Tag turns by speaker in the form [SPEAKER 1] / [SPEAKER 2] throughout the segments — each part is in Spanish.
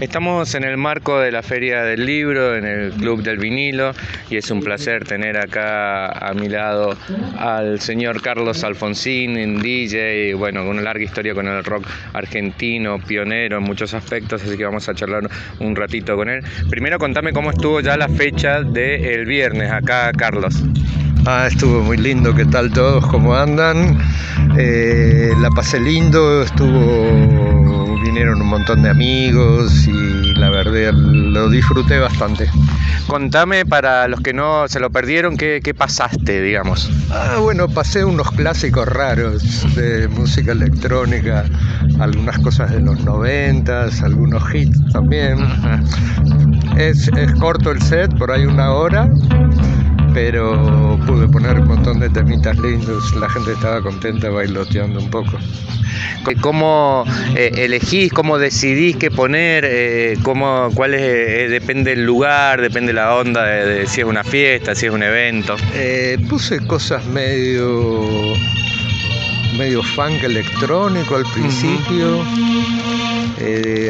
[SPEAKER 1] Estamos en el marco de la Feria del Libro, en el Club del Vinilo, y es un placer tener acá a mi lado al señor Carlos Alfonsín, DJ, bueno, con una larga historia con el rock argentino, pionero en muchos aspectos, así que vamos a charlar un ratito con él. Primero contame cómo estuvo ya la fecha del viernes acá, Carlos.
[SPEAKER 2] Ah, estuvo muy lindo, ¿qué tal todos? ¿Cómo andan? Eh, la pasé lindo, estuvo, vinieron un montón de amigos y la verdad lo disfruté bastante.
[SPEAKER 1] Contame para los que no se lo perdieron, ¿qué, qué pasaste, digamos?
[SPEAKER 2] Ah, bueno, pasé unos clásicos raros de música electrónica, algunas cosas de los noventas, algunos hits también. es, es corto el set, por ahí una hora pero pude poner un montón de temitas lindos, la gente estaba contenta bailoteando un poco.
[SPEAKER 1] ¿Cómo eh, elegís, cómo decidís qué poner? Eh, cómo, ¿Cuál es, eh, depende del lugar, depende la onda de, si es una fiesta, si es un evento?
[SPEAKER 2] puse cosas medio medio funk electrónico al principio,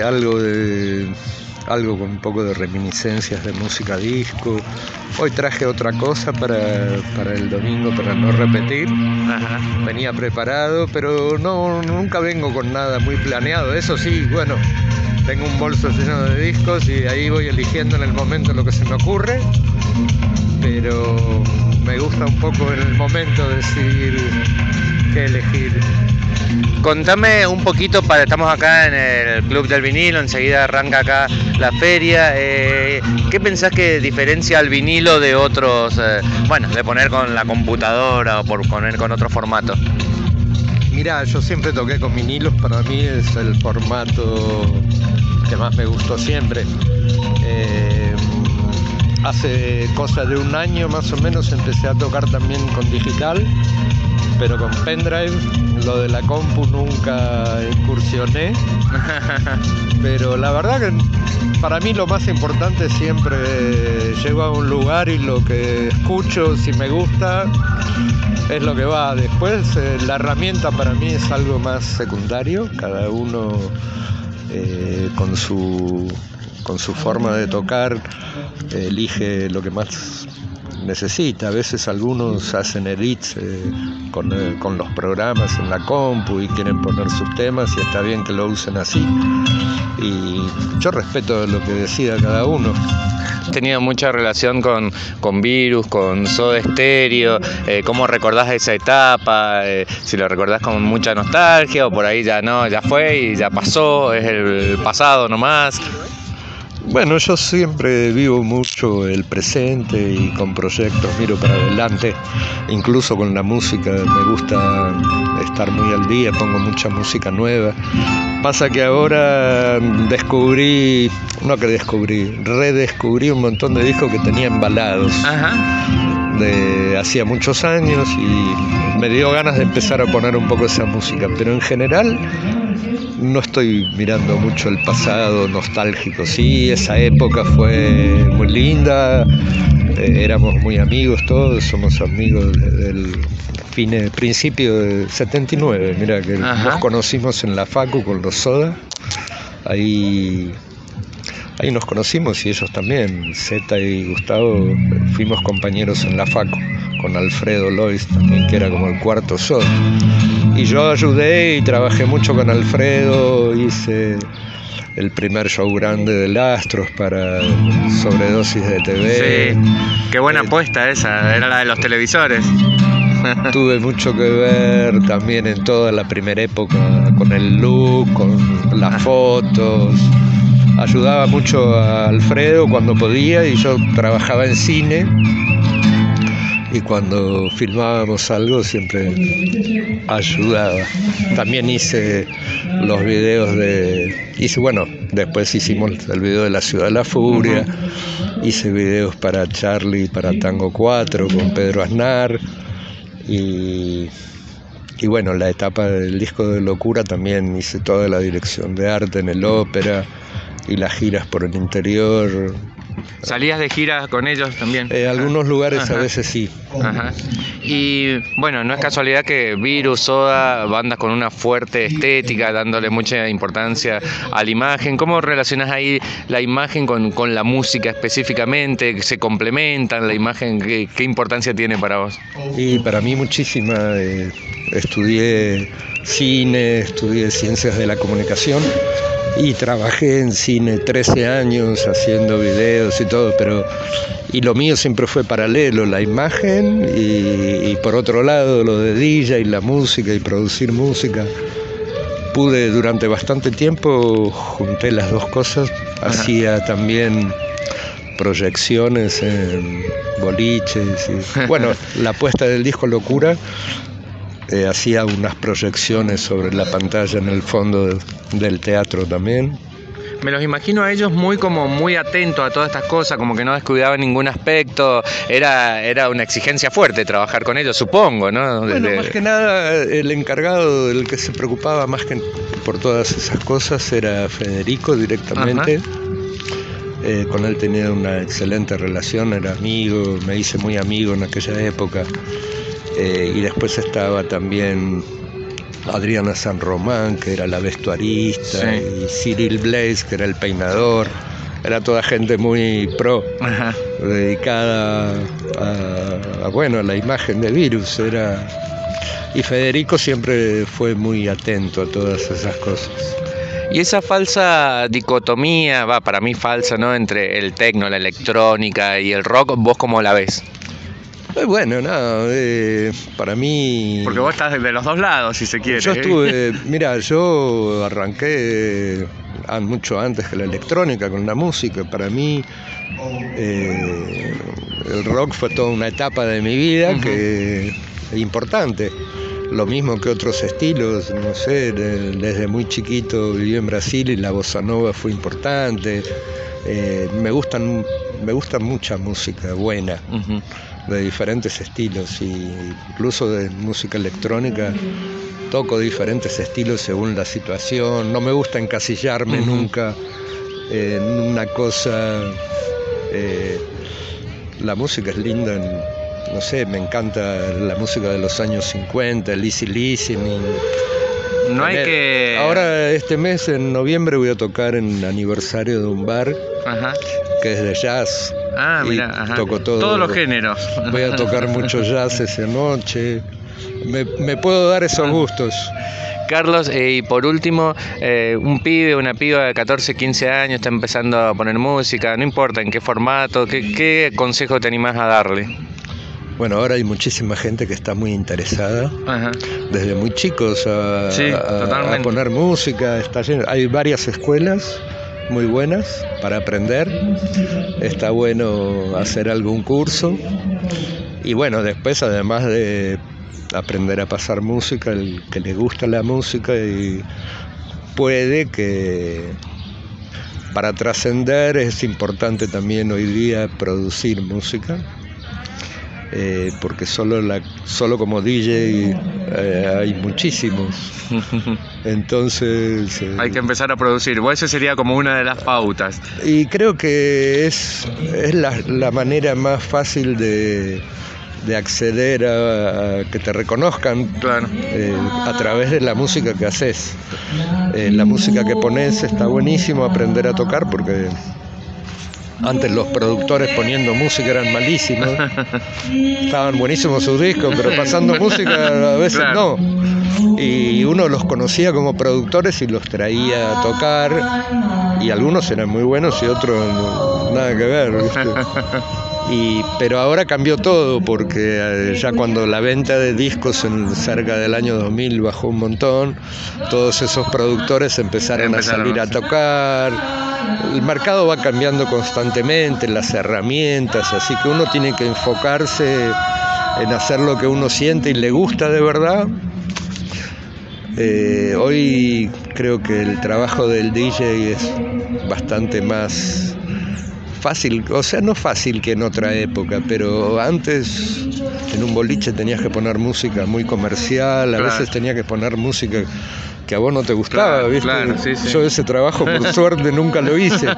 [SPEAKER 2] algo de algo con un poco de reminiscencias de música disco. Hoy traje otra cosa para, el domingo para no repetir. Venía preparado, pero no nunca vengo con nada muy planeado. Eso sí, bueno, tengo un bolso lleno de discos y ahí voy eligiendo en el momento lo que se me ocurre. Pero me gusta un poco en el momento decidir qué elegir.
[SPEAKER 1] Contame un poquito, para, estamos acá en el Club del Vinilo, enseguida arranca acá la feria. Eh, ¿Qué pensás que diferencia al vinilo de otros, eh, bueno, de poner con la computadora o por poner con otro formato?
[SPEAKER 2] Mirá, yo siempre toqué con vinilos, para mí es el formato que más me gustó siempre. Eh, hace cosa de un año más o menos empecé a tocar también con digital pero con pendrive. Lo de la compu nunca incursioné. pero la verdad que para mí lo más importante siempre llego a un lugar y lo que escucho, si me gusta, es lo que va. Después eh, la herramienta para mí es algo más secundario. Cada uno eh, con su con su forma de tocar elige lo que más necesita. A veces algunos hacen edits eh, con, eh, con, los programas en la compu y quieren poner sus temas y está bien que lo usen así. Y yo respeto lo que decida cada uno.
[SPEAKER 1] Tenía mucha relación con, con Virus, con Soda Stereo. Eh, ¿Cómo recordás esa etapa? si lo recordás con mucha nostalgia o por ahí ya no, ya fue y ya pasó, es el pasado nomás.
[SPEAKER 2] Bueno, yo siempre vivo mucho el presente y con proyectos miro para adelante, incluso con la música me gusta estar muy al día, pongo mucha música nueva. Pasa que ahora descubrí, no que descubrí, redescubrí un montón de discos que tenía embalados. De hacía muchos años y me dio ganas de empezar a poner un poco esa música, pero en general no estoy mirando mucho el pasado nostálgico. Sí, esa época fue muy linda, eh, éramos muy amigos todos, somos amigos desde el fin, principio de 79. Mira que nos conocimos en la Facu con los Soda. Ahí ahí nos conocimos y ellos también, Zeta y Gustavo, fuimos compañeros en la Facu, con Alfredo Lois también, que era como el cuarto Soda y yo ayudé y trabajé mucho con Alfredo, hice el primer show grande de Astros para sobredosis de TV.
[SPEAKER 1] Sí, qué buena apuesta esa, era la de los televisores.
[SPEAKER 2] Tuve mucho que ver también en toda la primera época con el look, con las fotos. Ayudaba mucho a Alfredo cuando podía y yo trabajaba en cine y cuando filmábamos algo siempre ayudaba. También hice los videos de, hice, bueno, después hicimos el video de la Ciudad de la Furia, hice videos para Charlie, para Tango 4 con Pedro Aznar. Y, y bueno, la etapa del disco de locura también hice toda la dirección de arte en el ópera y las giras por el interior
[SPEAKER 1] ¿Salías de gira con ellos también?
[SPEAKER 2] Eh, algunos lugares a veces sí.
[SPEAKER 1] Ajá. Y bueno, no es casualidad que Virus, Soda, bandas con una fuerte estética, dándole mucha importancia a la imagen. ¿Cómo relacionas ahí la imagen con, con la música específicamente? ¿Se complementan la imagen? ¿Qué, qué importancia tiene para vos?
[SPEAKER 2] Y para mí muchísima. Eh, estudié cine, estudié ciencias de la comunicación y trabajé en cine 13 años haciendo videos y todo, pero y lo mío siempre fue paralelo, la imagen y, por otro lado lo de DJ y la música y producir música. Pude durante bastante tiempo, junté las dos cosas, hacía también proyecciones en boliches. Y, bueno, la puesta del disco Locura eh, hacía unas proyecciones sobre la pantalla en el fondo del teatro también.
[SPEAKER 1] Me los imagino a ellos muy como muy atentos a todas estas cosas, como que no descuidaban ningún aspecto. Era, era una exigencia fuerte trabajar con ellos, supongo, ¿no?
[SPEAKER 2] Bueno, más que nada el encargado, el que se preocupaba más que por todas esas cosas era Federico directamente. Eh, con él tenía una excelente relación, era amigo, me hice muy amigo en aquella época. Eh, y después estaba también Adriana San Román, que era la vestuarista, y Cyril Blaze, que era el peinador. Era toda gente muy pro, dedicada a, bueno, a la imagen de virus. Era... Y Federico siempre fue muy atento a todas esas cosas.
[SPEAKER 1] Y esa falsa dicotomía, va, para mí falsa, ¿no? Entre el tecno, la electrónica y el rock, ¿vos cómo la ves?
[SPEAKER 2] Eh, bueno, nada, eh, para mí...
[SPEAKER 1] Porque vos estás de los dos lados, si se quiere.
[SPEAKER 2] Yo estuve, mira, yo arranqué mucho antes que la electrónica con la música. Para mí eh, el rock fue toda una etapa de mi vida que es importante. Lo mismo que otros estilos, no sé, desde muy chiquito viví en Brasil y la bossa nova fue importante. me gustan me gusta mucha música buena de diferentes estilos y incluso de música electrónica toco diferentes estilos según la situación no me gusta encasillarme nunca en una cosa eh, la música es linda no sé me encanta la música de los años 50 el easy listening
[SPEAKER 1] no hay que.
[SPEAKER 2] Ahora, este mes, en noviembre, voy a tocar en aniversario de un bar que es de jazz.
[SPEAKER 1] Ah, mira, toco todo. Todos los géneros.
[SPEAKER 2] Voy a tocar mucho jazz esa noche. Me, puedo dar esos gustos.
[SPEAKER 1] Carlos, eh, y por último, eh, un pibe, una piba de 14, 15 años está empezando a poner música, no importa en qué formato, ¿qué, qué consejo te animás a darle?
[SPEAKER 2] Bueno, ahora hay muchísima gente que está muy interesada, desde muy chicos a, a, poner música, está hay varias escuelas muy buenas para aprender. Está bueno hacer algún curso. Y bueno, después además de aprender a pasar música, el que le gusta la música y puede que para trascender es importante también hoy día producir música eh, porque solo, la, solo como DJ eh, hay muchísimos. Entonces...
[SPEAKER 1] Eh, hay que empezar a producir, o esa sería como una de las pautas.
[SPEAKER 2] Y creo que es, es la, manera más fácil de, de acceder a, que te reconozcan a través de la música que haces. la música que pones está buenísimo aprender a tocar porque antes los productores poniendo música eran malísimos. Estaban buenísimos sus discos, pero pasando música a veces no. Y uno los conocía como productores y los traía a tocar. Y algunos eran muy buenos y otros nada que ver. Y, pero ahora cambió todo porque eh, ya cuando la venta de discos en cerca del año 2000 bajó un montón, todos esos productores empezaron a salir a tocar. El mercado va cambiando constantemente, las herramientas, así que uno tiene que enfocarse en hacer lo que uno siente y le gusta de verdad. Eh, hoy creo que el trabajo del DJ es bastante más fácil, o sea, no fácil que en otra época, pero antes en un boliche tenías que poner música muy comercial, a veces tenías que poner música que a vos no te gustaba, ¿viste? Yo ese trabajo por suerte nunca lo hice.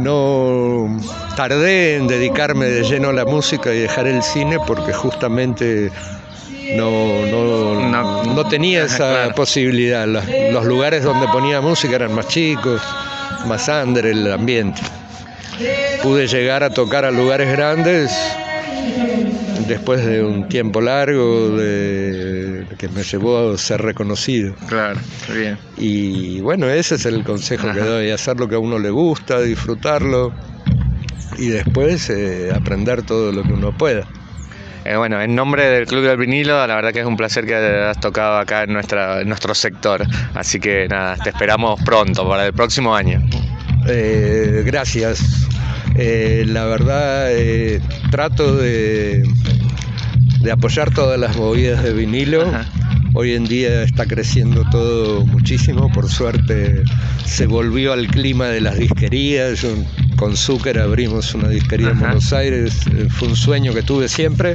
[SPEAKER 2] No tardé en dedicarme de lleno a la música y dejar el cine porque justamente no, no, tenía esa posibilidad. Los, lugares donde ponía música eran más chicos, más under el ambiente. Pude llegar a tocar a lugares grandes después de un tiempo largo de, que me llevó a ser reconocido.
[SPEAKER 1] Claro, bien.
[SPEAKER 2] Y bueno, ese es el consejo que doy, hacer lo que a uno le gusta, disfrutarlo y después eh, aprender todo lo que uno pueda.
[SPEAKER 1] Eh, bueno, en nombre del Club del Vinilo, la verdad que es un placer que hayas tocado acá en, nuestra, nuestro sector. Así que nada, te esperamos pronto, para el próximo año.
[SPEAKER 2] Eh, gracias. Eh, la verdad, trato de, de, apoyar todas las movidas de vinilo. Hoy en día está creciendo todo muchísimo, por suerte se volvió al clima de las disquerías, con Zucker abrimos una disquería en Buenos Aires, eh, fue un sueño que tuve siempre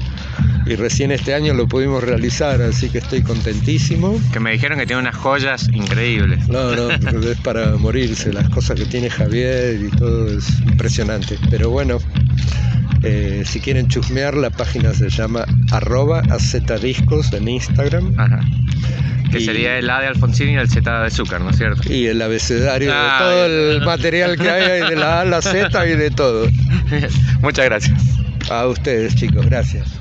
[SPEAKER 2] y recién este año lo pudimos realizar, así que estoy contentísimo.
[SPEAKER 1] Que me dijeron que tiene unas joyas increíbles.
[SPEAKER 2] No, no, es para morirse, las cosas que tiene Javier y todo es impresionante. Pero bueno, eh, si quieren chusmear, la página se llama arroba discos en Instagram. Ajá.
[SPEAKER 1] Que sería el A de Alfonsín y el Z de Azúcar, ¿no es cierto?
[SPEAKER 2] Y el abecedario de ah, todo el material que hay, de la A a la Z y de todo.
[SPEAKER 1] Muchas gracias.
[SPEAKER 2] A ustedes, chicos, gracias.